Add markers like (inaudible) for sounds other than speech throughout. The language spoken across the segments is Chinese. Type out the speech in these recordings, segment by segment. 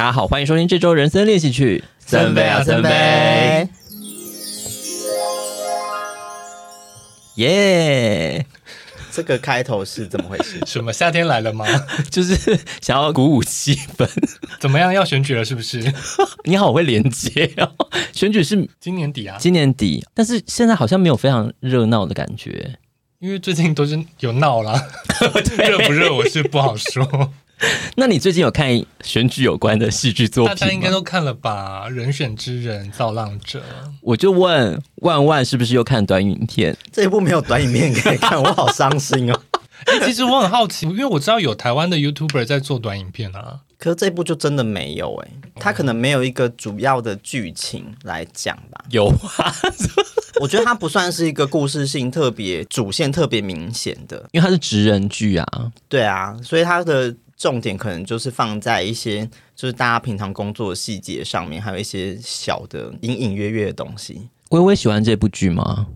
大家好，欢迎收听这周人生练习曲。森威啊，森威！耶！这个开头是怎么回事？(laughs) 什么夏天来了吗？(laughs) 就是想要鼓舞气氛。怎么样？要选举了是不是？(laughs) 你好，我会连接哦。选举是今年底啊，今年底。但是现在好像没有非常热闹的感觉，因为最近都是有闹啦。热不热我是不好说。(laughs) 那你最近有看选举有关的戏剧作品？大家应该都看了吧？人选之人，造浪者。我就问万万是不是又看短影片？这一部没有短影片可以看，我好伤心哦。哎、欸，其实我很好奇，因为我知道有台湾的 YouTuber 在做短影片啊。可是这一部就真的没有哎、欸，他可能没有一个主要的剧情来讲吧？有啊，我觉得它不算是一个故事性特别、主线特别明显的，因为它是职人剧啊。对啊，所以它的。重点可能就是放在一些就是大家平常工作的细节上面，还有一些小的隐隐约约的东西。微微喜欢这部剧吗？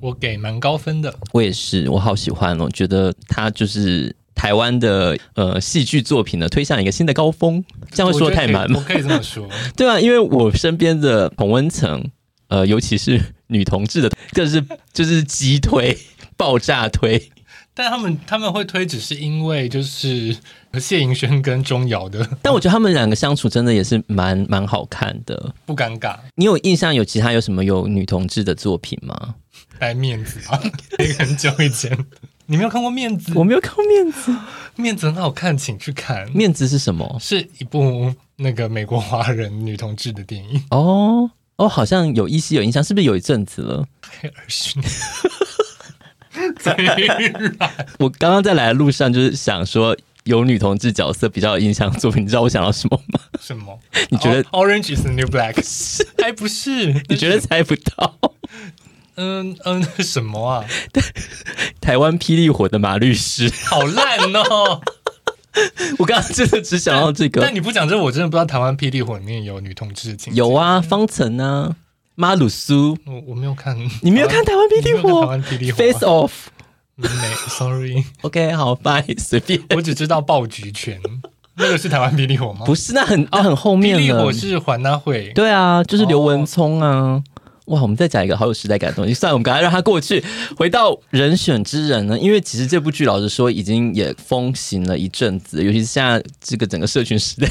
我给蛮高分的。我也是，我好喜欢哦，觉得它就是台湾的呃戏剧作品呢，推向一个新的高峰。这样会说得太满吗？我可以这么说。(laughs) 对啊，因为我身边的同温层，呃，尤其是女同志的，更是就是激推、爆炸推。但他们他们会推，只是因为就是 (laughs) 谢盈萱跟钟瑶的。(laughs) 但我觉得他们两个相处真的也是蛮蛮好看的，不尴尬。你有印象有其他有什么有女同志的作品吗？爱面子啊，(laughs) 很久以前，你没有看过面子？我没有看过面子，面子很好看，请去看。面子是什么？是一部那个美国华人女同志的电影。哦哦，好像有依稀有印象，是不是有一阵子了？太 (laughs) 我刚刚在来的路上就是想说，有女同志角色比较有印象作品，你知道我想到什么吗？什么？你觉得 Orange is the New Black？(laughs) 还不是？你觉得猜不到？嗯嗯，(laughs) 什么啊？台湾霹雳火的马律师，好烂哦！我刚刚真的只想到这个，但，但你不讲这，我真的不知道台湾霹雳火里面有女同志的情节。有啊，方程啊。马鲁苏，我我没有看，你没有看台湾霹雳火？台湾霹雳火，Face Off，没，Sorry，OK，好，Bye，随便。我只知道爆菊拳，那个是台湾霹雳火吗？不是，那很那很后面了。霹雳火是环大会，对啊，就是刘文聪啊。哇，我们再讲一个好有时代感的东西，算了，我们赶快让他过去。回到人选之人呢，因为其实这部剧老实说已经也风行了一阵子，尤其是现在这个整个社群时代，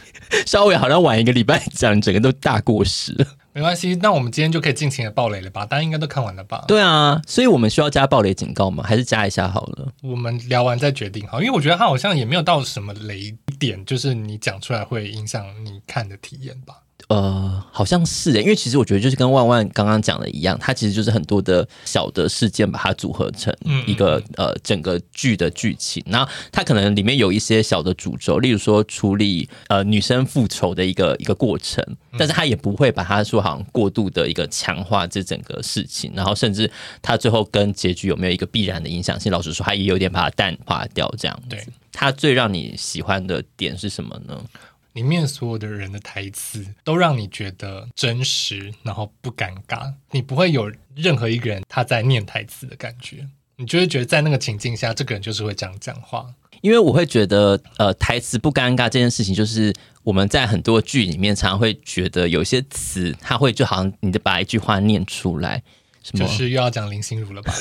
(laughs) 稍微好像晚一个礼拜讲，整个都大过时了。没关系，那我们今天就可以尽情的暴雷了吧？大家应该都看完了吧？对啊，所以我们需要加暴雷警告吗？还是加一下好了？我们聊完再决定好，因为我觉得它好像也没有到什么雷点，就是你讲出来会影响你看的体验吧。呃，好像是诶，因为其实我觉得就是跟万万刚刚讲的一样，它其实就是很多的小的事件把它组合成一个呃整个剧的剧情。然后它可能里面有一些小的主轴，例如说处理呃女生复仇的一个一个过程，但是它也不会把它说好像过度的一个强化这整个事情。然后甚至它最后跟结局有没有一个必然的影响性，老实说，它也有点把它淡化掉这样子。对，它最让你喜欢的点是什么呢？里面所有的人的台词都让你觉得真实，然后不尴尬。你不会有任何一个人他在念台词的感觉，你就会觉得在那个情境下，这个人就是会这样讲话。因为我会觉得，呃，台词不尴尬这件事情，就是我们在很多剧里面常常会觉得有些词，他会就好像你的把一句话念出来。就是又要讲林心如了吧？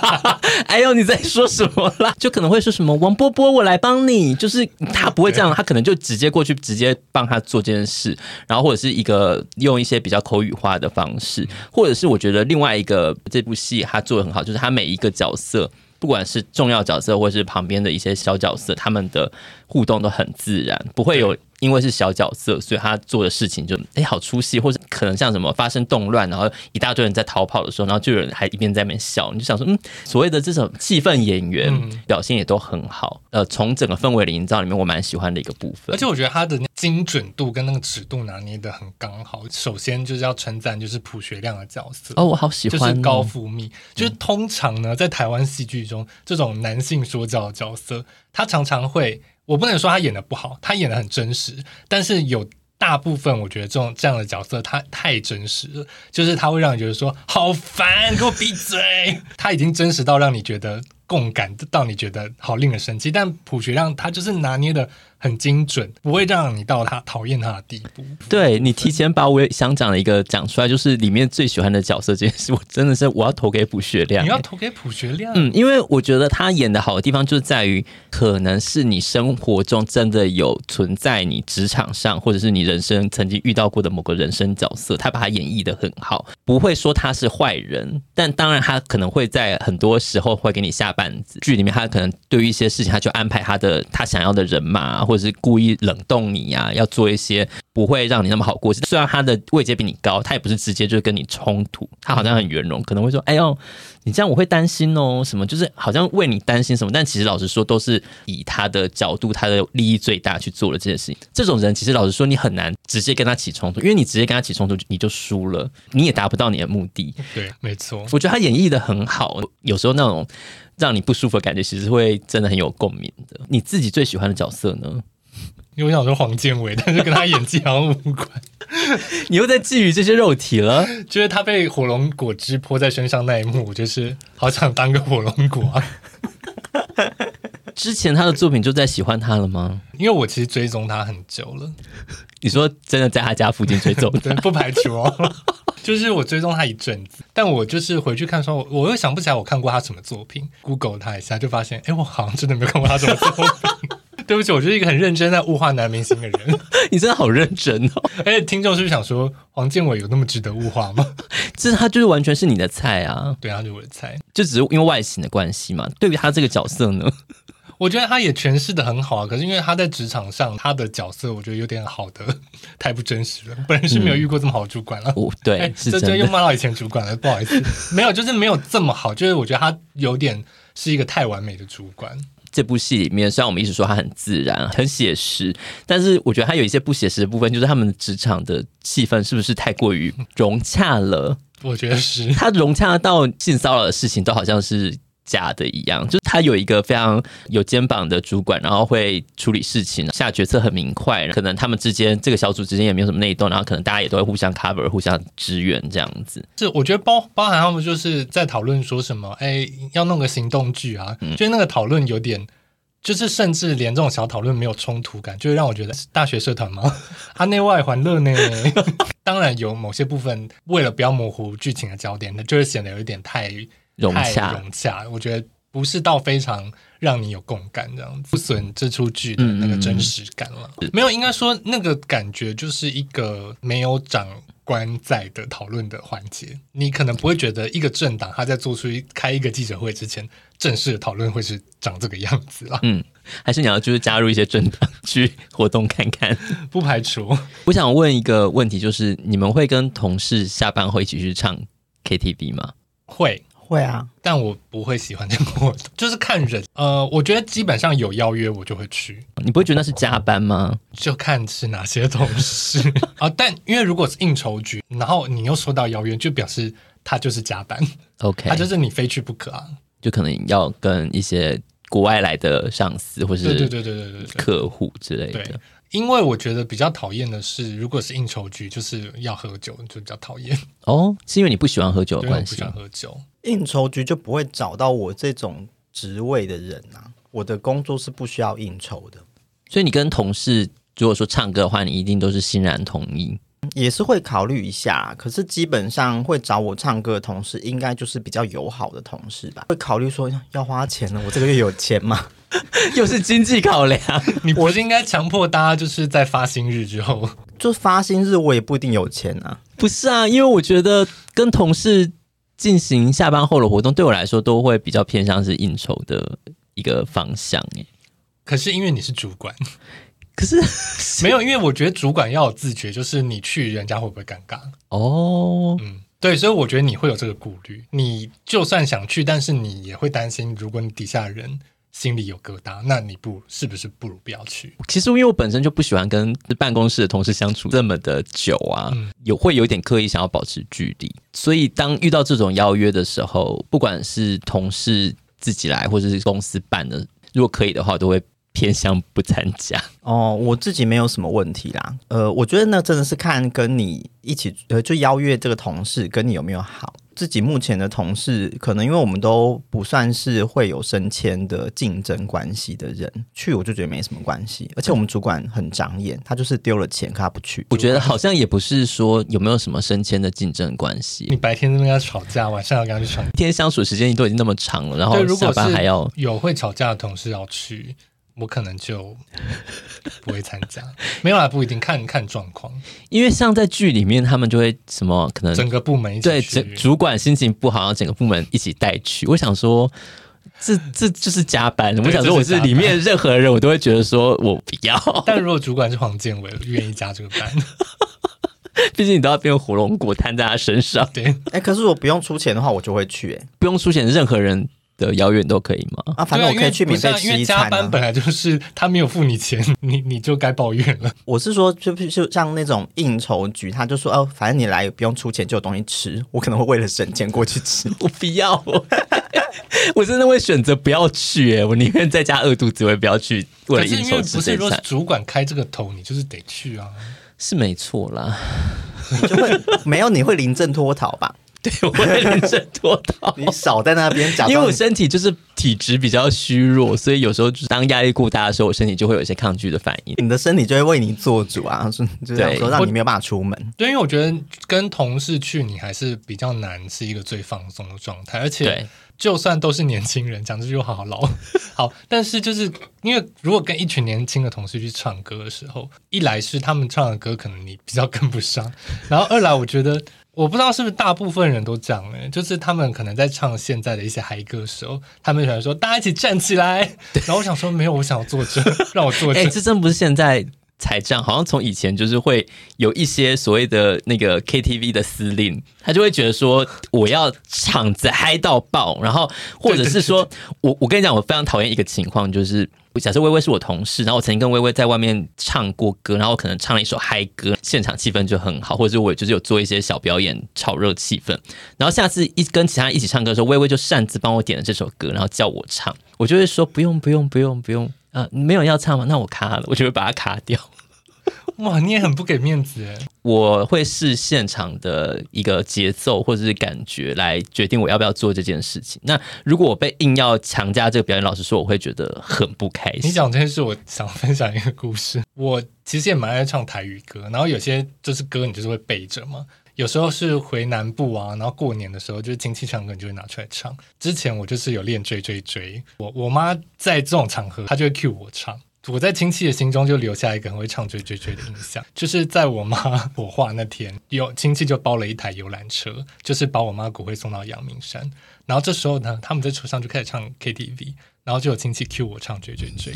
(laughs) 哎呦，你在说什么啦？就可能会说什么王波波，我来帮你。就是他不会这样，他可能就直接过去，直接帮他做这件事。然后或者是一个用一些比较口语化的方式，或者是我觉得另外一个这部戏他做的很好，就是他每一个角色，不管是重要角色或者是旁边的一些小角色，他们的互动都很自然，不会有。因为是小角色，所以他做的事情就哎好出戏，或者可能像什么发生动乱，然后一大堆人在逃跑的时候，然后就有人还一边在那边笑，你就想说，嗯，所谓的这种气氛演员表现也都很好。呃，从整个氛围的营造里面，我蛮喜欢的一个部分。而且我觉得他的精准度跟那个尺度拿捏的很刚好。首先就是要称赞，就是朴学亮的角色哦，我好喜欢，就是高富密。就是通常呢，在台湾戏剧中，这种男性说教的角色，他常常会。我不能说他演的不好，他演的很真实，但是有大部分我觉得这种这样的角色他太真实了，就是他会让你觉得说好烦，给我闭嘴。他已经真实到让你觉得共感，到你觉得好令人生气。但朴学亮他就是拿捏的很精准，不会让你到他讨厌他的地步。对，你提前把我想讲的一个讲出来，就是里面最喜欢的角色这件事，我真的是我要投给卜学亮。你要投给卜学亮？嗯，因为我觉得他演的好的地方就在于，可能是你生活中真的有存在你职场上，或者是你人生曾经遇到过的某个人生角色，他把他演绎的很好，不会说他是坏人，但当然他可能会在很多时候会给你下绊子。剧里面他可能对于一些事情，他就安排他的他想要的人马。或者是故意冷冻你呀、啊，要做一些不会让你那么好过。虽然他的位阶比你高，他也不是直接就跟你冲突，他好像很圆融，可能会说：“哎呦，你这样我会担心哦，什么就是好像为你担心什么。”但其实老实说，都是以他的角度、他的利益最大去做了这件事情。这种人其实老实说，你很难直接跟他起冲突，因为你直接跟他起冲突，你就输了，你也达不到你的目的。对，没错。我觉得他演绎的很好，有时候那种。让你不舒服的感觉，其实会真的很有共鸣的。你自己最喜欢的角色呢？因为我想说黄建伟，但是跟他演技好像无关。(laughs) 你又在觊觎这些肉体了？就是他被火龙果汁泼在身上那一幕，我就是好想当个火龙果啊。(laughs) 之前他的作品就在喜欢他了吗？因为我其实追踪他很久了。(laughs) 你说真的在他家附近追踪？(laughs) 对，不排除哦。(laughs) 就是我追踪他一阵子，但我就是回去看说，我又想不起来我看过他什么作品。Google 他一下就发现，哎，我好像真的没有看过他什么作品。对不起，我就是一个很认真在物化男明星的人。你真的好认真哦！而且听众是不是想说，黄建伟有那么值得物化吗？这他就是完全是你的菜啊！对，啊就是我的菜，就只是因为外形的关系嘛。对于他这个角色呢？我觉得他也诠释的很好啊，可是因为他在职场上他的角色，我觉得有点好的 (laughs) 太不真实了。本人是没有遇过这么好的主管了。哦，对，这这又骂到以前主管了，不好意思，(laughs) 没有，就是没有这么好。就是我觉得他有点是一个太完美的主管。这部戏里面，虽然我们一直说他很自然、很写实，但是我觉得他有一些不写实的部分，就是他们职场的气氛是不是太过于融洽了？我觉得是，他融洽到性骚扰的事情都好像是。假的一样，就是他有一个非常有肩膀的主管，然后会处理事情，下决策很明快。可能他们之间这个小组之间也没有什么内斗，然后可能大家也都会互相 cover、互相支援这样子。是，我觉得包包含他们就是在讨论说什么，哎，要弄个行动剧啊，嗯、就是那个讨论有点，就是甚至连这种小讨论没有冲突感，就会让我觉得大学社团吗？(laughs) 啊，内外环乐呢？(laughs) 当然有某些部分为了不要模糊剧情的焦点，那就是显得有一点太。融洽，融洽，我觉得不是到非常让你有共感这样子，不损这出剧的那个真实感了。没有，应该说那个感觉就是一个没有长官在的讨论的环节。你可能不会觉得一个政党他在做出一开一个记者会之前，正式的讨论会是长这个样子啦。嗯，还是你要就是加入一些政党 (laughs) 去活动看看，(laughs) 不排除。我想问一个问题，就是你们会跟同事下班后一起去唱 KTV 吗？会。会啊，但我不会喜欢这个活动，(laughs) 就是看人。呃，我觉得基本上有邀约我就会去。你不会觉得那是加班吗？就看是哪些同事啊。(laughs) 但因为如果是应酬局，然后你又收到邀约，就表示他就是加班。OK，他就是你非去不可啊。就可能要跟一些国外来的上司或是对对对对对对客户之类的。因为我觉得比较讨厌的是，如果是应酬局，就是要喝酒，就比较讨厌。哦，是因为你不喜欢喝酒的关系？不喜欢喝酒，应酬局就不会找到我这种职位的人啊。我的工作是不需要应酬的，所以你跟同事如果说唱歌的话，你一定都是欣然同意。也是会考虑一下，可是基本上会找我唱歌的同事，应该就是比较友好的同事吧？会考虑说要花钱了，我这个月有钱吗？(laughs) 又是经济考量，(laughs) 你不是应该强迫大家就是在发薪日之后，(laughs) 就发薪日，我也不一定有钱啊。不是啊，因为我觉得跟同事进行下班后的活动，对我来说都会比较偏向是应酬的一个方向。可是因为你是主管。可是 (laughs) 没有，因为我觉得主管要有自觉，就是你去人家会不会尴尬？哦，嗯，对，所以我觉得你会有这个顾虑。你就算想去，但是你也会担心，如果你底下人心里有疙瘩，那你不是不是不如不要去？其实因为我本身就不喜欢跟办公室的同事相处这么的久啊，嗯、有会有点刻意想要保持距离。所以当遇到这种邀约的时候，不管是同事自己来，或者是公司办的，如果可以的话，都会。偏向不参加哦，我自己没有什么问题啦。呃，我觉得那真的是看跟你一起呃，就邀约这个同事跟你有没有好。自己目前的同事，可能因为我们都不算是会有升迁的竞争关系的人，去我就觉得没什么关系。而且我们主管很长眼，他就是丢了钱，可他不去。我觉得好像也不是说有没有什么升迁的竞争关系。你白天在那边要吵架，晚上要跟他去吵，一天相处时间都已经那么长了，然后下班还要有会吵架的同事要去。我可能就不会参加，没有啦，不一定看看状况。因为像在剧里面，他们就会什么可能整个部门一起对，整主管心情不好，然后整个部门一起带去。我想说，这这就是加班。我想说，我是里面任何人，我都会觉得说我不要。但如果主管是黄建伟，愿意加这个班，(laughs) 毕竟你都要变火龙果摊在他身上。对，哎、欸，可是我不用出钱的话，我就会去、欸。哎，不用出钱，任何人。的遥远都可以吗？啊，反正我可以去免费吃一餐、啊。加班本来就是他没有付你钱，你你就该抱怨了。我是说，就就像那种应酬局，他就说哦，反正你来不用出钱就有东西吃，我可能会为了省钱过去吃。(laughs) 我不要，我真的会选择不要去、欸。哎，我宁愿在家饿肚子，我也不要去为了应酬吃。不是说主管开这个头，你就是得去啊，是没错啦。你就会没有，你会临阵脱逃吧？(laughs) 对，我会临阵脱到。你少在那边讲，因为我身体就是体质比较虚弱，所以有时候就是当压力过大的时候，我身体就会有一些抗拒的反应。你的身体就会为你做主啊，就这样说，让你没有办法出门。对，因为我觉得跟同事去，你还是比较难是一个最放松的状态，而且就算都是年轻人，讲这句话好老 (laughs) 好，但是就是因为如果跟一群年轻的同事去唱歌的时候，一来是他们唱的歌可能你比较跟不上，然后二来我觉得。我不知道是不是大部分人都这样呢？就是他们可能在唱现在的一些嗨歌的时候，他们喜欢说大家一起站起来，然后我想说没有，我想要坐着，(laughs) 让我坐着。哎、欸，这真不是现在才这样，好像从以前就是会有一些所谓的那个 KTV 的司令，他就会觉得说我要场子嗨到爆，然后或者是说我我跟你讲，我非常讨厌一个情况就是。假设薇薇是我同事，然后我曾经跟薇薇在外面唱过歌，然后可能唱了一首嗨歌，现场气氛就很好，或者是我就是有做一些小表演炒热气氛。然后下次一跟其他人一起唱歌的时候，薇薇就擅自帮我点了这首歌，然后叫我唱，我就会说不用不用不用不用啊，没有人要唱吗？那我卡了，我就会把它卡掉。(laughs) 哇，你也很不给面子哎！我会视现场的一个节奏或者是感觉来决定我要不要做这件事情。那如果我被硬要强加这个表演，老师说，我会觉得很不开心。你讲这件事，我想分享一个故事。我其实也蛮爱唱台语歌，然后有些就是歌你就是会背着嘛。有时候是回南部啊，然后过年的时候就是亲戚唱歌，你就会拿出来唱。之前我就是有练追追追，我我妈在这种场合，她就会 cue 我唱。我在亲戚的心中就留下一个很会唱追追追的印象，就是在我妈火化那天，有亲戚就包了一台游览车，就是把我妈骨灰送到阳明山。然后这时候呢，他们在车上就开始唱 KTV，然后就有亲戚 cue 我唱追追追，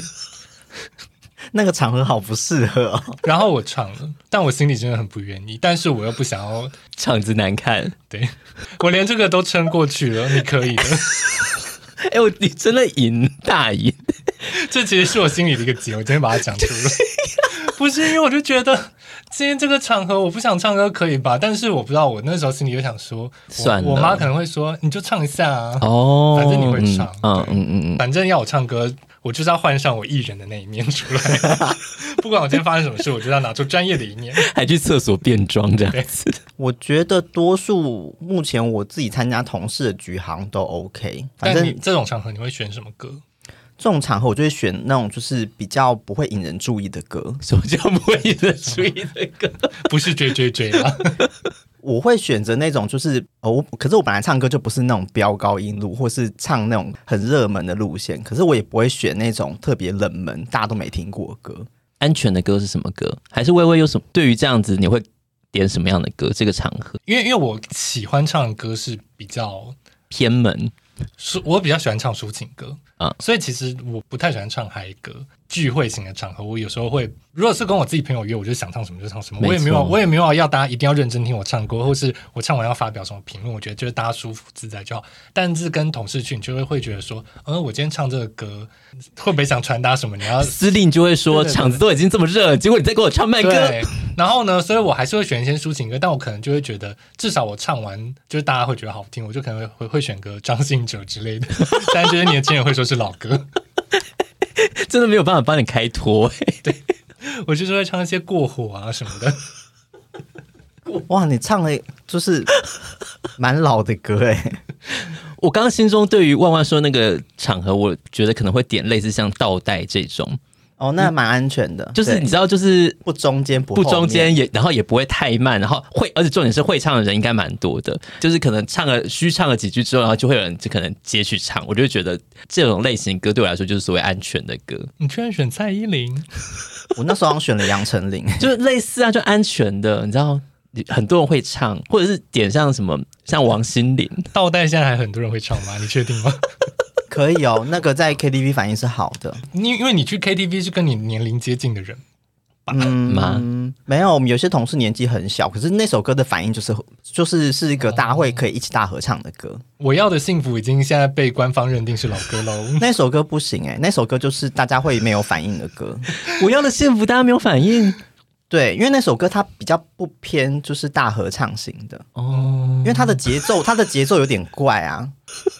(laughs) 那个场合好不适合哦。(laughs) 然后我唱了，但我心里真的很不愿意，但是我又不想要场子难看，(laughs) 对，我连这个都撑过去了，你可以的。哎、欸，我你真的赢大赢，这其实是我心里的一个结，我今天把它讲出来。不是因为我就觉得今天这个场合我不想唱歌可以吧？但是我不知道我那时候心里就想说，我妈可能会说你就唱一下啊，哦，反正你会唱，嗯嗯嗯嗯，反正要我唱歌。我就是要换上我艺人的那一面出来，(laughs) 不管我今天发生什么事，我就要拿出专业的一面，(laughs) 还去厕所变装这样子。(laughs) 我觉得多数目前我自己参加同事的局好像都 OK。反正你这种场合你会选什么歌？这种场合我就会选那种就是比较不会引人注意的歌。什么叫不会引人注意的歌？不是追追追啊。我会选择那种就是哦，可是我本来唱歌就不是那种飙高音路，或是唱那种很热门的路线。可是我也不会选那种特别冷门、大家都没听过的歌。安全的歌是什么歌？还是微微有什么？对于这样子，你会点什么样的歌？这个场合，因为因为我喜欢唱的歌是比较偏门，是我比较喜欢唱抒情歌啊，嗯，所以其实我不太喜欢唱嗨歌。聚会型的场合，我有时候会，如果是跟我自己朋友约，我就想唱什么就唱什么，我也没有，我也没有要大家一定要认真听我唱歌，或是我唱完要发表什么评论，我觉得就是大家舒服自在就好。但是跟同事去，你就会会觉得说，嗯，我今天唱这个歌，会不会想传达什么？你要司令就会说，场子都已经这么热了，结果你再给我唱慢歌。对，然后呢，所以我还是会选一些抒情歌，但我可能就会觉得，至少我唱完就是大家会觉得好听，我就可能会会会选个张信哲之类的，(laughs) 但这些年轻人会说是老歌。(laughs) 真的没有办法帮你开脱，欸，对，我就是会唱一些过火啊什么的。(laughs) 哇，你唱的就是蛮老的歌哎。(laughs) 我刚刚心中对于万万说那个场合，我觉得可能会点类似像倒带这种。哦，那蛮安全的，就是你知道，就是不中间不不中间也，然后也不会太慢，然后会，而且重点是会唱的人应该蛮多的，就是可能唱了虚唱了几句之后，然后就会有人就可能接去唱，我就觉得这种类型歌对我来说就是所谓安全的歌。你居然选蔡依林，我那时候好像选了杨丞琳，就是类似啊，就安全的，你知道，很多人会唱，或者是点像什么像王心凌，倒带现在还很多人会唱吗？你确定吗？可以哦，那个在 KTV 反应是好的。你因为你去 KTV 是跟你年龄接近的人，嗯吗？没有，我们有些同事年纪很小，可是那首歌的反应就是就是是一个大家会可以一起大合唱的歌。我要的幸福已经现在被官方认定是老歌喽。(laughs) 那首歌不行哎、欸，那首歌就是大家会没有反应的歌。我要的幸福大家没有反应。对，因为那首歌它比较不偏，就是大合唱型的哦。因为它的节奏，它的节奏有点怪啊。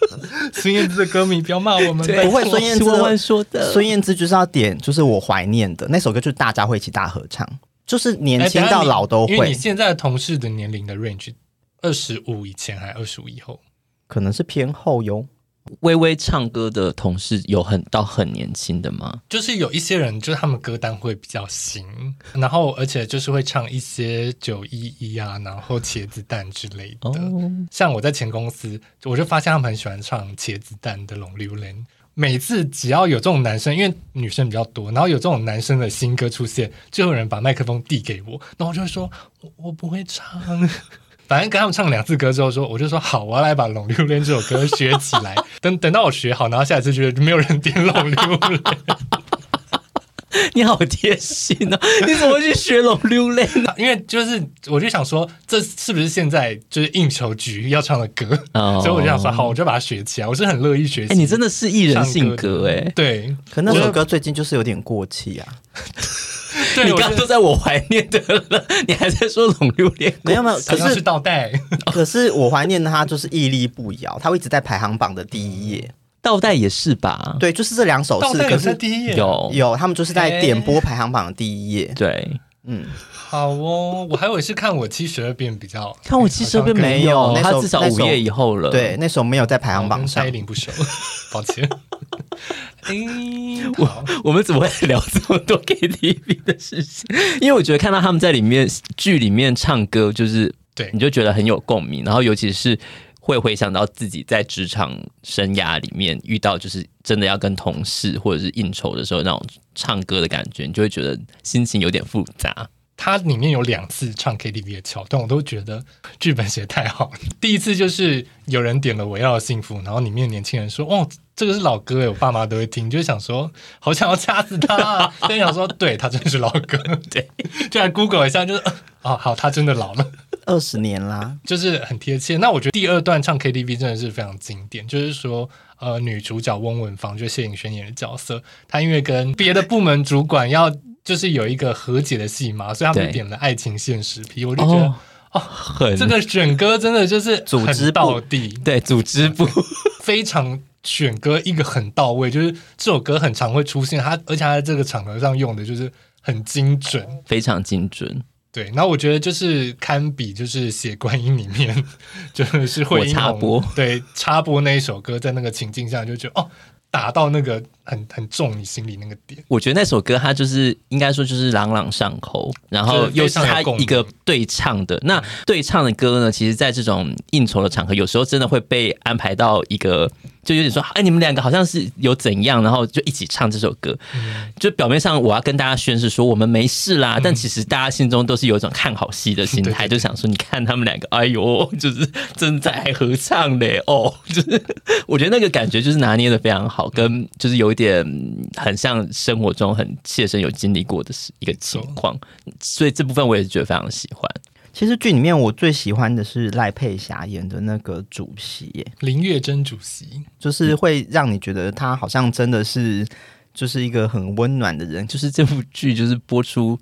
(laughs) 孙燕姿的歌迷不要骂我们，不会。孙燕姿说的，孙燕姿就是要点，就是我怀念的那首歌，就是大家会一起大合唱，就是年轻到老都会。因为你现在同事的年龄的 range，二十五以前还二十五以后，可能是偏后哟。微微唱歌的同事有很到很年轻的吗？就是有一些人，就是他们歌单会比较新，然后而且就是会唱一些九一一啊，然后茄子蛋之类的。哦、像我在前公司，我就发现他们很喜欢唱茄子蛋的《龙流连》。每次只要有这种男生，因为女生比较多，然后有这种男生的新歌出现，就有人把麦克风递给我，然后我就会说我我不会唱。反正跟他们唱两次歌之后说，我就说好，我要来把《浪流连》这首歌学起来。等等到我学好，然后下一次觉得没有人点《浪流连》，(laughs) 你好贴心哦！(laughs) 你怎么会去学《龙溜泪》呢？因为就是我就想说，这是不是现在就是应酬局要唱的歌？Oh. 所以我就想说，好，我就把它学起来。我是很乐意学习。哎、欸，你真的是艺人性格哎。对，可那首歌最近就是有点过气啊。(laughs) 对，你刚刚都在我怀念的了，你还在说浪流连？没有没有，可是，是倒带。可是我怀念他就是屹立不摇，他会一直在排行榜的第一页。倒带也是吧？对，就是这两首是，可是第一页有有，他们就是在点播排行榜的第一页。对，嗯，好哦，我还以为是看我七十二变比较，看我七十二变没有，他至少五页以后了。对，那首没有在排行榜上。蔡依林不熟，抱歉。(laughs) 我我们怎么会聊这么多 KTV 的事情？因为我觉得看到他们在里面剧里面唱歌，就是对，你就觉得很有共鸣。然后尤其是会回想到自己在职场生涯里面遇到，就是真的要跟同事或者是应酬的时候那种唱歌的感觉，你就会觉得心情有点复杂。它里面有两次唱 KTV 的桥段，我都觉得剧本写太好。第一次就是有人点了《我要的幸福》，然后里面年轻人说：“哦。”这个是老歌诶，我爸妈都会听，就想说好想要掐死他，啊，就想说对他真的是老歌，(laughs) 对，(laughs) 就来 Google 一下，就是哦好，他真的老了二十年啦，就是很贴切。那我觉得第二段唱 KTV 真的是非常经典，就是说呃女主角翁文芳就谢颖轩演的角色，她因为跟别的部门主管要就是有一个和解的戏嘛，所以他们点了《爱情现实皮》，我就觉得哦，哦很这个选歌真的就是组织到底，对组织部非常。选歌一个很到位，就是这首歌很常会出现，它而且它在这个场合上用的就是很精准，非常精准。对，那我觉得就是堪比就是《写观音》里面 (laughs) 就是会插播，对插播那一首歌，在那个情境下就觉得哦。打到那个很很重你心里那个点，我觉得那首歌它就是应该说就是朗朗上口，然后又是它一个对唱的。那对唱的歌呢，其实在这种应酬的场合，有时候真的会被安排到一个，就有点说，哎，你们两个好像是有怎样，然后就一起唱这首歌。就表面上我要跟大家宣示说我们没事啦，但其实大家心中都是有一种看好戏的心态，(laughs) 就想说，你看他们两个，哎呦，就是正在合唱嘞，哦，就是我觉得那个感觉就是拿捏的非常好。跟就是有一点很像生活中很切身有经历过的一个情况，所以这部分我也是觉得非常喜欢。其实剧里面我最喜欢的是赖佩霞演的那个主席林月珍主席，就是会让你觉得他好像真的是就是一个很温暖的人。就是这部剧就是播出。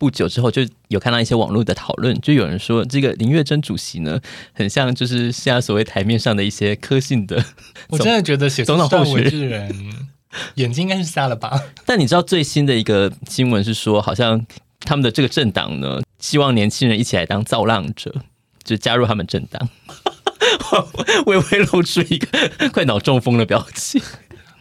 不久之后就有看到一些网络的讨论，就有人说这个林月珍主席呢，很像就是现在所谓台面上的一些科信的。我真的觉得写总统候选人 (laughs) 眼睛应该是瞎了吧？但你知道最新的一个新闻是说，好像他们的这个政党呢，希望年轻人一起来当造浪者，就加入他们政党。(laughs) 微微露出一个快脑中风的表情。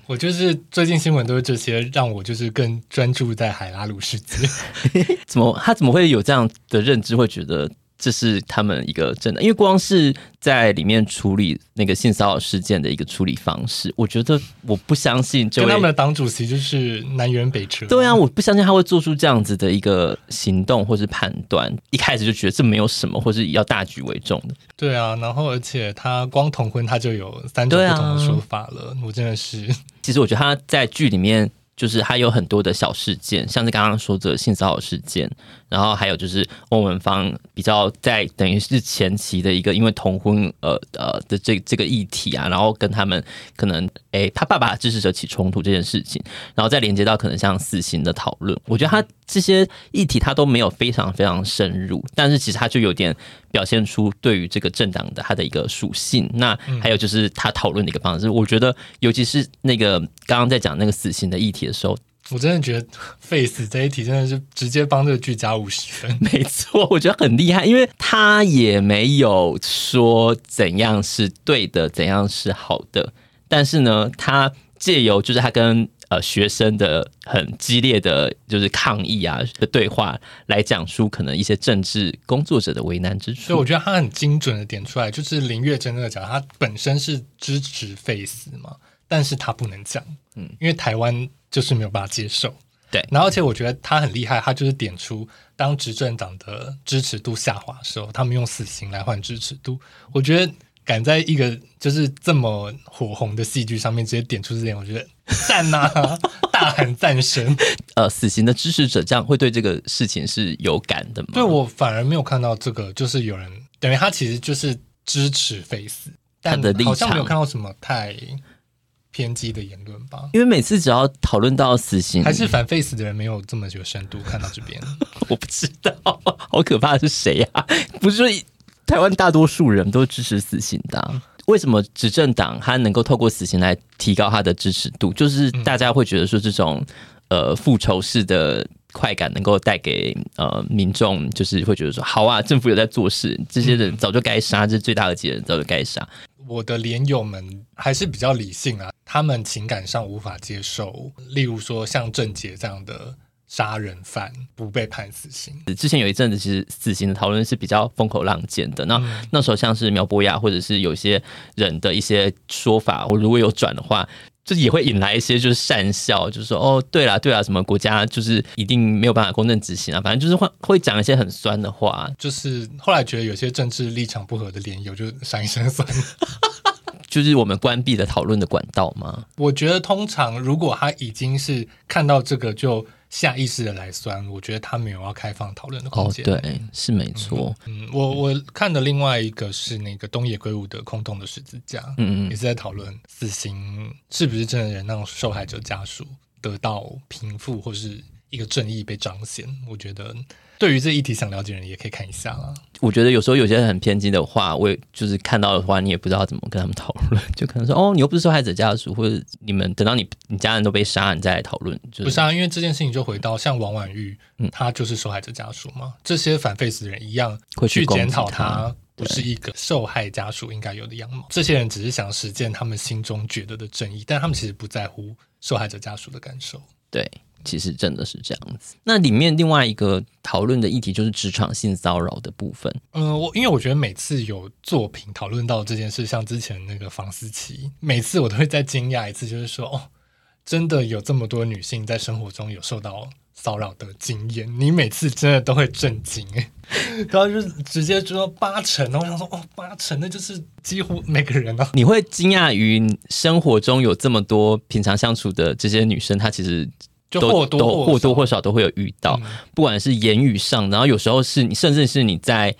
我就是最近新闻都是这些，让我就是更专注在海拉鲁世界。(laughs) 怎么他怎么会有这样的认知？会觉得？这是他们一个真的，因为光是在里面处理那个性骚扰事件的一个处理方式，我觉得我不相信。就他们的党主席就是南辕北辙。对啊，我不相信他会做出这样子的一个行动或是判断，一开始就觉得这没有什么，或是要大局为重的。对啊，然后而且他光同婚他就有三种不同的说法了，我真的是。其实我觉得他在剧里面。就是他有很多的小事件，像是刚刚说的性骚扰事件，然后还有就是欧文方比较在等于是前期的一个因为同婚呃呃的这这个议题啊，然后跟他们可能诶他爸爸支持者起冲突这件事情，然后再连接到可能像死刑的讨论，我觉得他这些议题他都没有非常非常深入，但是其实他就有点表现出对于这个政党的他的一个属性。那还有就是他讨论的一个方式，我觉得尤其是那个刚刚在讲那个死刑的议题。的时候，我真的觉得 Face 这一题真的是直接帮这个剧加五十分。(laughs) 没错，我觉得很厉害，因为他也没有说怎样是对的，怎样是好的。但是呢，他借由就是他跟呃学生的很激烈的就是抗议啊的对话，来讲述可能一些政治工作者的为难之处。所以我觉得他很精准的点出来，就是林月真的讲，他本身是支持 Face 嘛，但是他不能讲，嗯，因为台湾。就是没有办法接受，对。然后，而且我觉得他很厉害，他就是点出当执政党的支持度下滑的时候，他们用死刑来换支持度。我觉得敢在一个就是这么火红的戏剧上面直接点出这点，我觉得赞呐、啊，(laughs) 大喊赞声。呃，死刑的支持者这样会对这个事情是有感的吗？对，我反而没有看到这个，就是有人等于他其实就是支持 Face，但好像没有看到什么太。偏激的言论吧，因为每次只要讨论到死刑，还是反 face 的人没有这么有深度。看到这边，(laughs) 我不知道，好可怕的是谁呀、啊？不是说台湾大多数人都支持死刑的、啊，为什么执政党他能够透过死刑来提高他的支持度？就是大家会觉得说这种呃复仇式的快感能够带给呃民众，就是会觉得说好啊，政府有在做事，这些人早就该杀，这最大的人早就该杀。我的连友们还是比较理性啊，他们情感上无法接受，例如说像郑杰这样的杀人犯不被判死刑。之前有一阵子，其实死刑的讨论是比较风口浪尖的。那、嗯、那时候像是苗博雅或者是有些人的一些说法，我如果有转的话，就也会引来一些就是讪笑，就是说哦，对啦对啦，什么国家就是一定没有办法公正执行啊，反正就是会会讲一些很酸的话。就是后来觉得有些政治立场不合的连友就闪一声算了。(laughs) 就是我们关闭的讨论的管道吗？我觉得通常如果他已经是看到这个就下意识的来酸，我觉得他没有要开放讨论的空间。哦，对，是没错。嗯，嗯，我我看的另外一个是那个东野圭吾的《空洞的十字架》，嗯嗯，也是在讨论死刑是不是真的能让受害者家属得到平复，或是一个正义被彰显。我觉得。对于这议题想了解的人也可以看一下啦。我觉得有时候有些人很偏激的话，我也就是看到的话，你也不知道怎么跟他们讨论，就可能说哦，你又不是受害者家属，或者你们等到你你家人都被杀，你再来讨论。就是、不是啊，因为这件事情就回到像王婉玉，嗯，他就是受害者家属嘛，这些反 face 的人一样会去检讨他，不是一个受害家属应该有的样貌。这些人只是想实践他们心中觉得的正义，但他们其实不在乎受害者家属的感受。对。其实真的是这样子。那里面另外一个讨论的议题就是职场性骚扰的部分。嗯，我因为我觉得每次有作品讨论到这件事，像之前那个房思琪，每次我都会再惊讶一次，就是说哦，真的有这么多女性在生活中有受到骚扰的经验。你每次真的都会震惊哎，(laughs) 然后就直接说八成，我想说哦，八成，那就是几乎每个人啊。你会惊讶于生活中有这么多平常相处的这些女生，她其实。就或多或，或多或少都会有遇到，嗯，不管是言语上，然后有时候是你，甚至是你在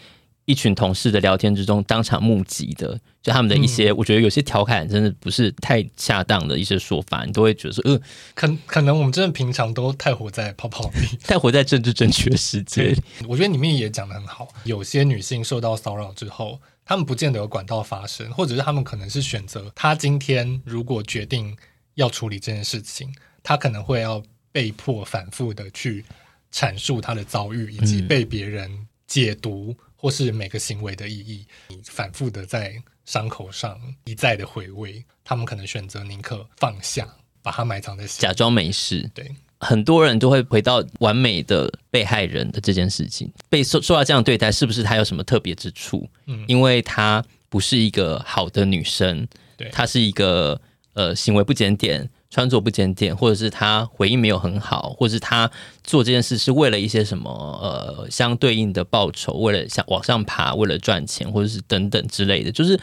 一群同事的聊天之中当场目击的，就他们的一些，嗯、我觉得有些调侃真的不是太恰当的一些说法，你都会觉得说，呃，可可能我们真的平常都太活在泡泡里，太活在政治正确的世界。(laughs) 我觉得里面也讲的很好，有些女性受到骚扰之后，她们不见得有管道发声，或者是她们可能是选择，她今天如果决定要处理这件事情，她可能会要。被迫反复的去阐述他的遭遇，以及被别人解读或是每个行为的意义，你反复的在伤口上一再的回味，他们可能选择宁可放下，把它埋藏在心，假装没事。对，很多人都会回到完美的被害人的这件事情，被受受到这样对待，是不是他有什么特别之处？嗯，因为他不是一个好的女生，对，她是一个呃行为不检点。穿着不检点，或者是他回应没有很好，或者是他做这件事是为了一些什么呃相对应的报酬，为了想往上爬，为了赚钱，或者是等等之类的。就是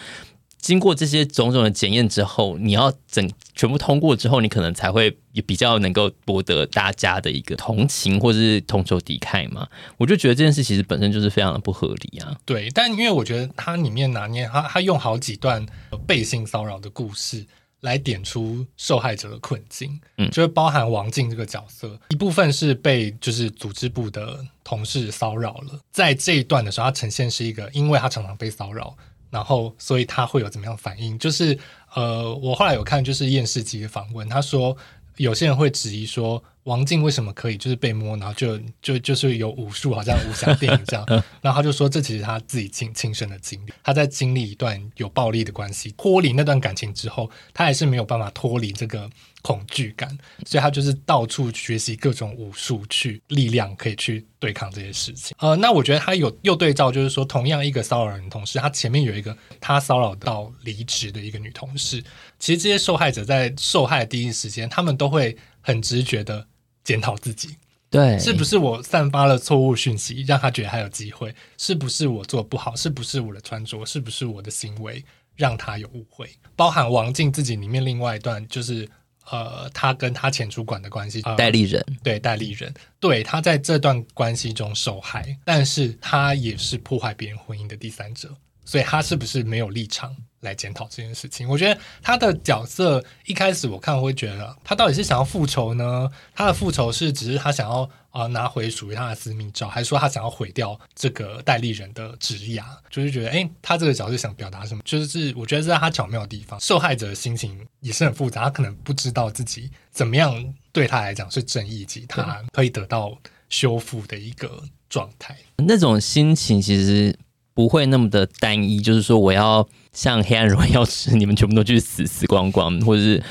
经过这些种种的检验之后，你要整全部通过之后，你可能才会也比较能够博得大家的一个同情，或者是同仇敌忾嘛。我就觉得这件事其实本身就是非常的不合理啊。对，但因为我觉得它里面拿捏，他他用好几段被性骚扰的故事。来点出受害者的困境，嗯，就是包含王静这个角色，一部分是被就是组织部的同事骚扰了，在这一段的时候，他呈现是一个，因为他常常被骚扰，然后所以他会有怎么样反应？就是呃，我后来有看就是厌世姬的访问，他说有些人会质疑说。王静为什么可以就是被摸，然后就就就是有武术，好像武侠电影这样。(laughs) 然后他就说，这其实他自己亲亲身的经历，他在经历一段有暴力的关系，脱离那段感情之后，他还是没有办法脱离这个恐惧感，所以他就是到处学习各种武术，去力量可以去对抗这些事情。呃，那我觉得他有又对照，就是说同样一个骚扰人同事，他前面有一个他骚扰到离职的一个女同事，其实这些受害者在受害的第一时间，他们都会很直觉的。检讨自己，对，是不是我散发了错误讯息，让他觉得还有机会？是不是我做不好？是不是我的穿着？是不是我的行为让他有误会？包含王静自己里面另外一段，就是呃，他跟他前主管的关系，代理人，对，代理人，对，他在这段关系中受害，但是他也是破坏别人婚姻的第三者，所以他是不是没有立场？来检讨这件事情，我觉得他的角色一开始我看会觉得他到底是想要复仇呢？他的复仇是只是他想要啊、呃、拿回属于他的私密照，还是说他想要毁掉这个代理人的职涯？就是觉得哎，他这个角色想表达什么？就是我觉得是在他巧妙的地方，受害者的心情也是很复杂，他可能不知道自己怎么样对他来讲是正义，以及他可以得到修复的一个状态。那种心情其实不会那么的单一，就是说我要。像黑暗荣耀时，你们全部都去死死光光，或者是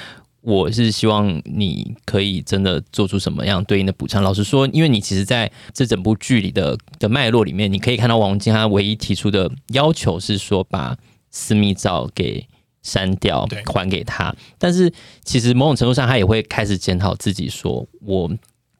我是希望你可以真的做出什么样对应的补偿。老实说，因为你其实在这整部剧里的的脉络里面，你可以看到王晶他唯一提出的要求是说把私密照给删掉，还给他。但是其实某种程度上，他也会开始检讨自己，说我。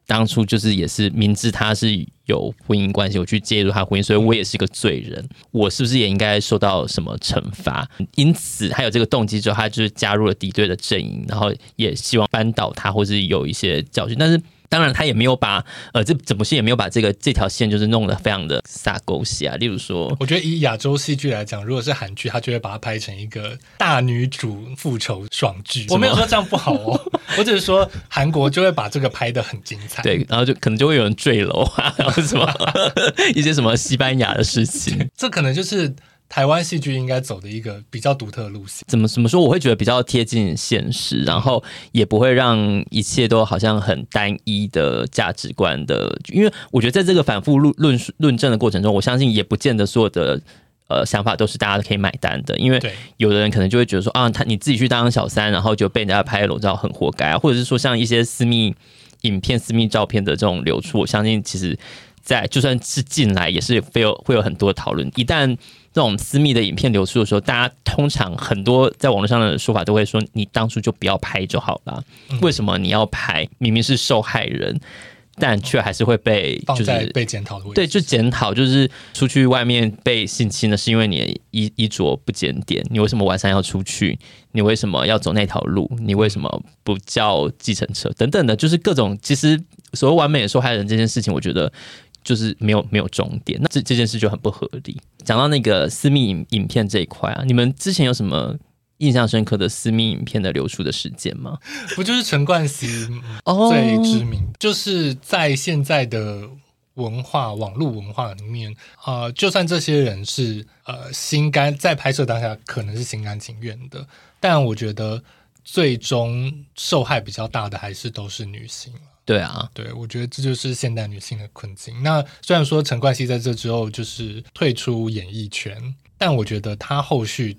当初就是也是明知他是有婚姻关系，我去介入他婚姻，所以我也是个罪人。我是不是也应该受到什么惩罚？因此，他有这个动机之后，他就是加入了敌对的阵营，然后也希望扳倒他，或是有一些教训。但是。当然，他也没有把呃，这整部戏也没有把这个这条线就是弄得非常的洒狗血啊。例如说，我觉得以亚洲戏剧来讲，如果是韩剧，他就会把它拍成一个大女主复仇爽剧。我没有说这样不好哦，(laughs) 我只是说韩国就会把这个拍得很精彩。对，然后就可能就会有人坠楼啊，(laughs) 然后什么 (laughs) 一些什么西班牙的事情，这可能就是。台湾戏剧应该走的一个比较独特的路线，怎么怎么说？我会觉得比较贴近现实，然后也不会让一切都好像很单一的价值观的。因为我觉得在这个反复论论论证的过程中，我相信也不见得所有的呃想法都是大家都可以买单的。因为有的人可能就会觉得说啊，他你自己去当小三，然后就被人家拍裸照，很活该啊。或者是说像一些私密影片、私密照片的这种流出，我相信其实在就算是进来，也是会有会有很多讨论。一旦这种私密的影片流出的时候，大家通常很多在网络上的说法都会说：“你当初就不要拍就好了，为什么你要拍？明明是受害人，但却还是会被就是被检讨的。对，就检讨就是出去外面被性侵的是因为你衣衣着不检点，你为什么晚上要出去？你为什么要走那条路？你为什么不叫计程车？等等的，就是各种其实所谓完美的受害人这件事情，我觉得。就是没有没有终点，那这这件事就很不合理。讲到那个私密影影片这一块啊，你们之前有什么印象深刻的私密影片的流出的事件吗？不就是陈冠希最知名，oh. 就是在现在的文化网络文化里面啊、呃，就算这些人是呃心甘在拍摄当下可能是心甘情愿的，但我觉得最终受害比较大的还是都是女性对啊，对，我觉得这就是现代女性的困境。那虽然说陈冠希在这之后就是退出演艺圈，但我觉得他后续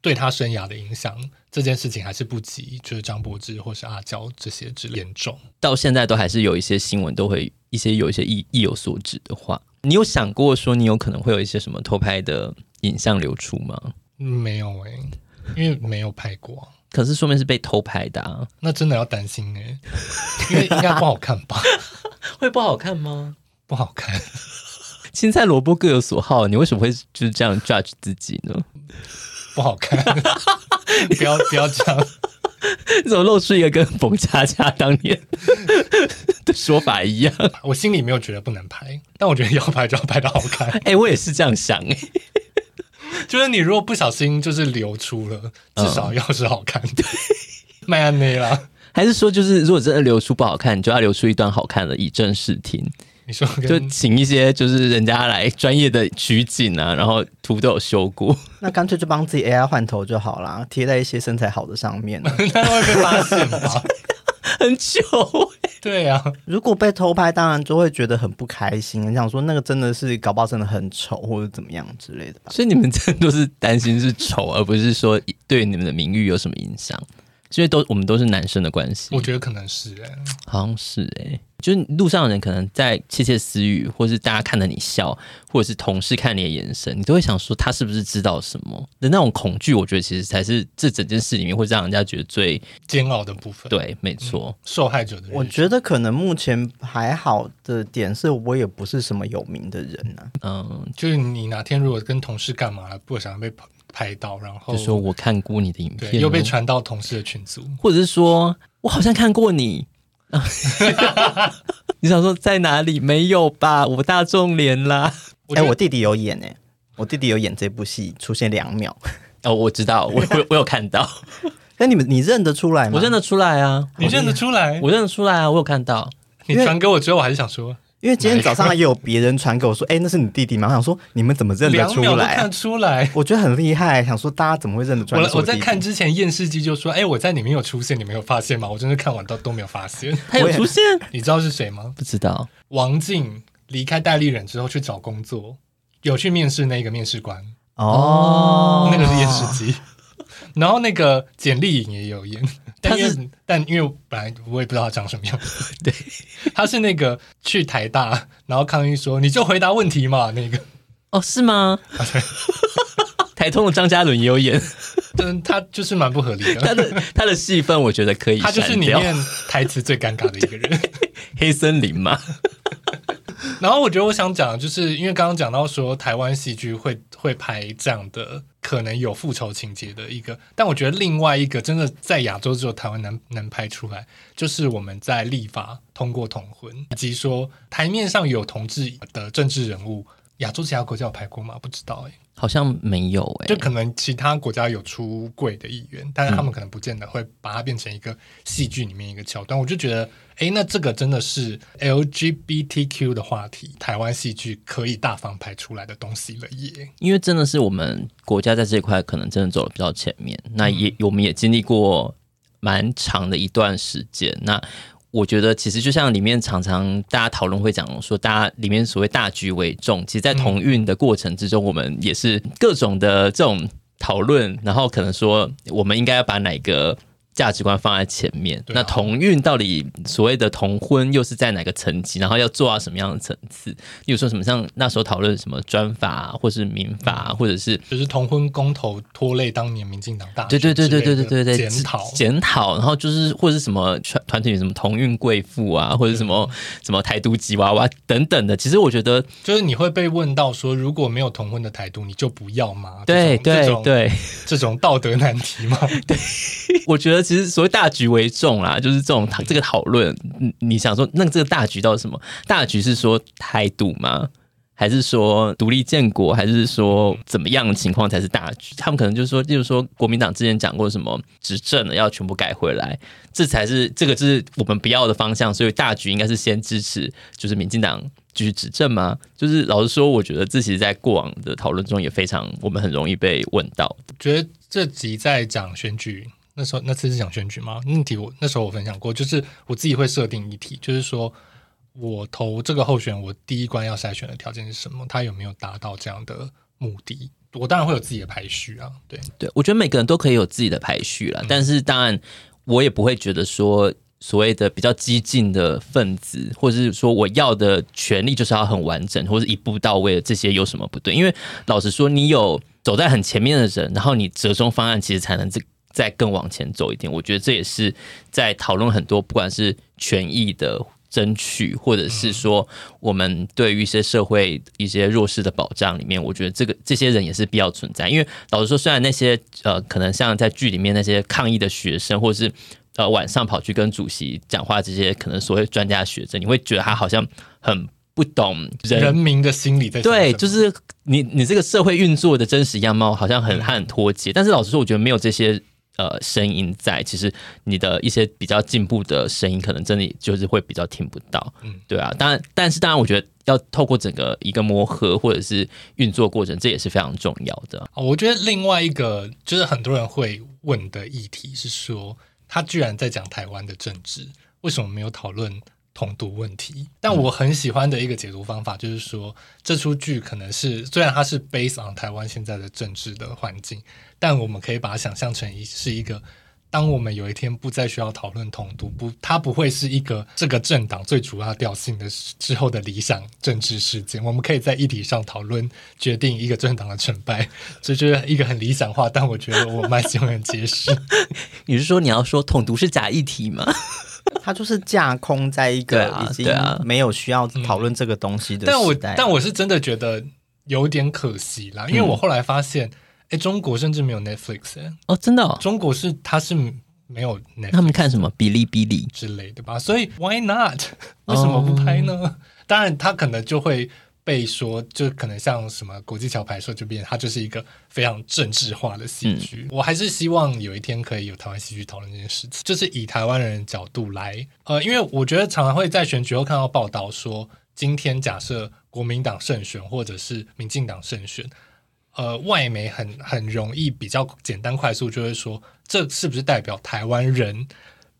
对他生涯的影响，这件事情还是不及就是张柏芝或是阿娇这些之严重。到现在都还是有一些新闻都会一些有一些意意有所指的话，你有想过说你有可能会有一些什么偷拍的影像流出吗？没有诶、欸，因为没有拍过。可是说明是被偷拍的啊，那真的要担心哎、欸，(laughs) 因为应该不好看吧？(laughs) 会不好看吗？不好看，青菜萝卜各有所好，你为什么会就是这样 judge 自己呢？不好看，(laughs) 不要不要这样，你怎么露出一个跟冯佳佳当年的说法一样？我心里没有觉得不能拍，但我觉得要拍就要拍的好看。哎、欸，我也是这样想哎、欸。就是你如果不小心就是流出了，至少要是好看的，麦安内啦，还是说就是如果真的流出不好看，你就要留出一段好看的以正视听。你说就请一些就是人家来专业的取景啊，然后图都有修过，那干脆就帮自己 AI 换头就好啦，贴在一些身材好的上面，(laughs) 那会被发现吧？(laughs) 很糗、欸，对呀、啊。如果被偷拍，当然就会觉得很不开心。你想说那个真的是搞不好真的很丑，或者怎么样之类的吧？所以你们真的都是担心是丑，而不是说对你们的名誉有什么影响？因为都我们都是男生的关系，我觉得可能是哎、欸，好像是哎、欸，就是路上的人可能在窃窃私语，或是大家看着你笑，或者是同事看你的眼神，你都会想说他是不是知道什么的那种恐惧。我觉得其实才是这整件事里面会让人家觉得最煎熬的部分。对，没错、嗯，受害者的。我觉得可能目前还好的点是我也不是什么有名的人呐、啊，嗯，就是你哪天如果跟同事干嘛了，不想被跑。拍到，然后就说我看过你的影片，又被传到同事的群组，或者是说我好像看过你，(laughs) 你想说在哪里？没有吧？我大众脸啦！哎、欸，我弟弟有演哎，我弟弟有演这部戏，出现两秒。哦，我知道，我我我有看到。(laughs) 那，你们你认得出来吗？我认得出来啊，你认得出来？我认得出来啊，我有看到。你传给我之后，我还是想说。因为今天早上也有别人传给我说：“哎、欸，那是你弟弟吗？”我想说：“你们怎么认得出来、啊？”两秒都看出来，我觉得很厉害。想说大家怎么会认得出来？我我在看之前，验视机就说：“哎、欸，我在里面有出现，你没有发现吗？”我真的看完都都没有发现，他有出现。(laughs) 你知道是谁吗？不知道。王静离开代理人之后去找工作，有去面试那个面试官哦，那个是验视机。然后那个简莉颖也有演。但是但因为本来我也不知道他长什么样，(laughs) 对，他是那个去台大，然后抗议说你就回答问题嘛，那个哦是吗？啊、对 (laughs) 台通的张嘉伦也有演，(laughs) 但他就是蛮不合理的，他的他的戏份我觉得可以，他就是里面台词最尴尬的一个人，黑森林嘛。然后我觉得我想讲的，就是因为刚刚讲到说台湾戏剧会会拍这样的可能有复仇情节的一个，但我觉得另外一个真的在亚洲只有台湾能能拍出来，就是我们在立法通过同婚，以及说台面上有同志的政治人物，亚洲其他国家有拍过吗？不知道哎、好像没有哎、欸，就可能其他国家有出柜的议员，但是他们可能不见得会把它变成一个戏剧里面一个桥段。我就觉得，哎，那这个真的是 LGBTQ 的话题，台湾戏剧可以大方拍出来的东西了耶。因为真的是我们国家在这一块可能真的走得比较前面，那也、嗯、我们也经历过蛮长的一段时间。那我觉得其实就像里面常常大家讨论会讲说，大家里面所谓大局为重，其实，在同运的过程之中，我们也是各种的这种讨论，然后可能说我们应该要把哪个。价值观放在前面，啊、那同运到底所谓的同婚又是在哪个层级？然后要做到什么样的层次？例如说什么像那时候讨论什么专法，或是民法，嗯、或者是就是同婚公投拖累当年民进党大对对对对对对对对检讨检讨，然后就是或者是什么团团体什么同运贵妇啊，或者什么什么台独吉娃娃等等的。其实我觉得，就是你会被问到说，如果没有同婚的台独，你就不要吗？对对对，这种道德难题吗？(laughs) 对，我觉得。其实所谓大局为重啦，就是这种这个讨论，你想说那这个大局到底什么？大局是说态度吗？还是说独立建国？还是说怎么样的情况才是大局？他们可能就是说，例如说国民党之前讲过什么执政的要全部改回来，这才是这个是我们不要的方向。所以大局应该是先支持，就是民进党继续执政吗？就是老实说，我觉得这其实在过往的讨论中也非常，我们很容易被问到。觉得这集在讲选举。那时候那次是讲选举吗？那题我那时候我分享过，就是我自己会设定议题，就是说我投这个候选人，我第一关要筛选的条件是什么？他有没有达到这样的目的？我当然会有自己的排序啊。对对，我觉得每个人都可以有自己的排序了，嗯、但是当然我也不会觉得说所谓的比较激进的分子，或者是说我要的权利就是要很完整，或者一步到位的这些有什么不对？因为老实说，你有走在很前面的人，然后你折中方案其实才能这。再更往前走一点，我觉得这也是在讨论很多，不管是权益的争取，或者是说我们对于一些社会一些弱势的保障里面，我觉得这个这些人也是必要存在。因为老实说，虽然那些呃，可能像在剧里面那些抗议的学生，或者是呃晚上跑去跟主席讲话这些可能所谓专家学者，你会觉得他好像很不懂人，人民的心理在对，就是你你这个社会运作的真实样貌好像很很脱节。但是老实说，我觉得没有这些。呃，声音在，其实你的一些比较进步的声音，可能真的就是会比较听不到，嗯，对啊。当然，但是当然，我觉得要透过整个一个磨合或者是运作过程，这也是非常重要的。我觉得另外一个就是很多人会问的议题是说，他居然在讲台湾的政治，为什么没有讨论统独问题？但我很喜欢的一个解读方法就是说，这出剧可能是虽然它是 base on 台湾现在的政治的环境。但我们可以把它想象成一是一个，当我们有一天不再需要讨论统独，不，它不会是一个这个政党最主要调性的之后的理想政治事件。我们可以在议题上讨论，决定一个政党的成败，这就是一个很理想化，但我觉得我蛮喜欢解释。(laughs) 你是说你要说统独是假议题吗？它就是架空在一个已经没有需要讨论这个东西的时代。但我但我是真的觉得有点可惜啦，因为我后来发现。哎，中国甚至没有 Netflix 哎哦，真的哦，中国是它是没有 Netflix，他们看什么哔哩哔哩之类的吧？所以 Why not？(laughs) 为什么不拍呢？Oh. 当然，他可能就会被说，就可能像什么国际桥牌社这边，它就是一个非常政治化的戏剧。嗯、我还是希望有一天可以有台湾戏剧讨论这件事情，就是以台湾人的角度来，呃，因为我觉得常常会在选举后看到报道说，今天假设国民党胜选，或者是民进党胜选。呃，外媒很很容易比较简单快速就会说，这是不是代表台湾人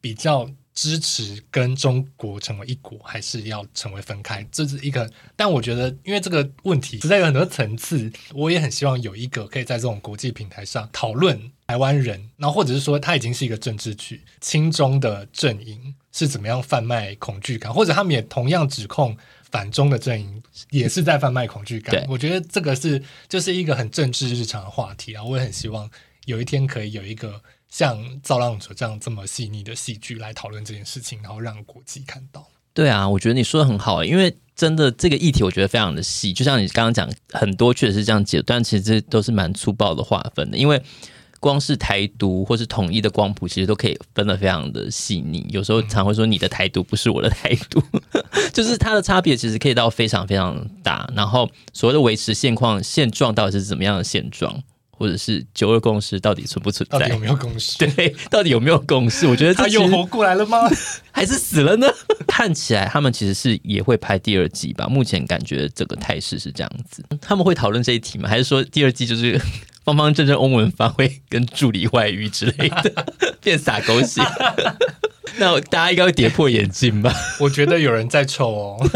比较支持跟中国成为一国，还是要成为分开？这是一个，但我觉得，因为这个问题实在有很多层次，我也很希望有一个可以在这种国际平台上讨论台湾人，然后或者是说，他已经是一个政治剧，亲中的阵营是怎么样贩卖恐惧感，或者他们也同样指控。反中的阵营也是在贩卖恐惧感，我觉得这个是就是一个很政治日常的话题啊。我也很希望有一天可以有一个像《造浪者》这样这么细腻的戏剧来讨论这件事情，然后让国际看到。对啊，我觉得你说的很好，因为真的这个议题我觉得非常的细，就像你刚刚讲，很多确实是这样解，但其实这都是蛮粗暴的划分的，因为。光是台独或是统一的光谱，其实都可以分得非常的细腻。有时候常会说你的台独不是我的台独，(laughs) 就是它的差别其实可以到非常非常大。然后所谓的维持现况现状到底是怎么样的现状，或者是九二共识到底存不存在？到底有没有共识？(laughs) 对，到底有没有共识？我觉得他又活过来了吗？(laughs) 还是死了呢？(laughs) 看起来他们其实是也会拍第二季吧。目前感觉这个态势是这样子。他们会讨论这一题吗？还是说第二季就是？方方正正，翁文方会跟助理外遇之类的，变撒狗血。那大家应该会跌破眼镜吧？我觉得有人在臭哦。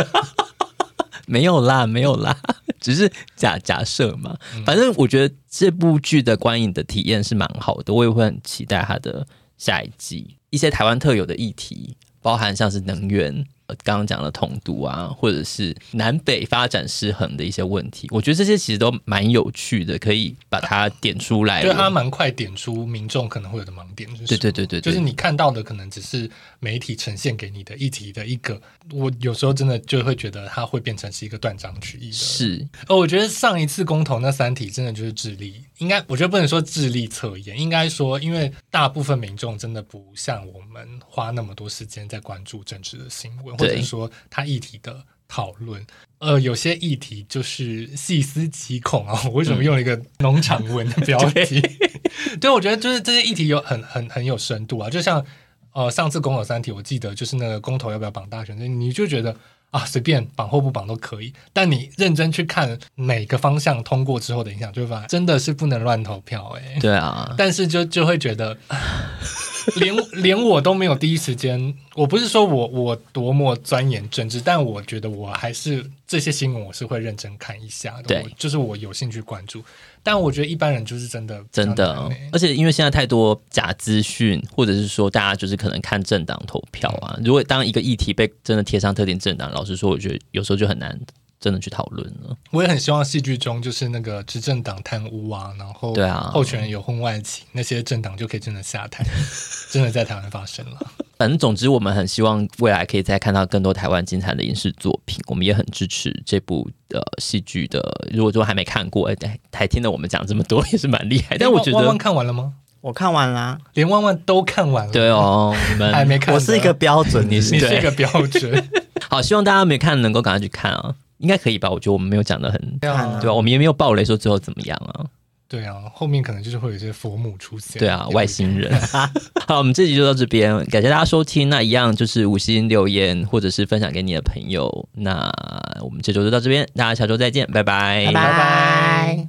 没有啦，没有啦，只是假假设嘛。反正我觉得这部剧的观影的体验是蛮好的，我也会很期待它的下一季。一些台湾特有的议题，包含像是能源。刚刚讲的统独啊，或者是南北发展失衡的一些问题，我觉得这些其实都蛮有趣的，可以把它点出来。对，它蛮快点出民众可能会有的盲点，就是对对对对，就是你看到的可能只是媒体呈现给你的议题的一个。我有时候真的就会觉得它会变成是一个断章取义的。是，哦，我觉得上一次公投那三题真的就是智力，应该我觉得不能说智力测验，应该说因为大部分民众真的不像我们花那么多时间在关注政治的新闻。或者说他议题的讨论，呃，有些议题就是细思极恐啊！我为什么用了一个农场文的标 (laughs) 题？对，(laughs) 对，我觉得就是这些议题有很很很有深度啊！就像呃，上次公投三题，我记得就是那个公投要不要绑大选，你就觉得啊，随便绑或不绑都可以。但你认真去看每个方向通过之后的影响，就会发现真的是不能乱投票哎、欸。对啊，但是就就会觉得。连连我都没有第一时间，我不是说我我多么钻研政治，但我觉得我还是这些新闻我是会认真看一下的，对，就是我有兴趣关注。但我觉得一般人就是真的真的，而且因为现在太多假资讯，或者是说大家就是可能看政党投票啊，嗯、如果当一个议题被真的贴上特定政党，老实说，我觉得有时候就很难。真的去讨论了，我也很希望戏剧中就是那个执政党贪污啊，然后对啊，候选人有婚外情，那些政党就可以真的下台，(laughs) 真的在台湾发生了。反正总之，我们很希望未来可以再看到更多台湾精彩的影视作品，我们也很支持这部呃戏剧的。如果说还没看过，哎，还听了我们讲这么多，也是蛮厉害。但我觉得万万看完了吗？我看完啦，连万万都看完了。对哦，你们还没看，我是一个标准，你是你是一个标准。(laughs) 好，希望大家没看能够赶快去看啊。应该可以吧？我觉得我们没有讲的很对啊，对吧？我们也没有爆雷说最后怎么样啊？对啊，后面可能就是会有一些佛母出现，对啊，外星人。(laughs) 好，我们这集就到这边，感谢大家收听。那一样就是五星留言或者是分享给你的朋友。那我们这周就到这边，大家下周再见，拜拜，拜拜。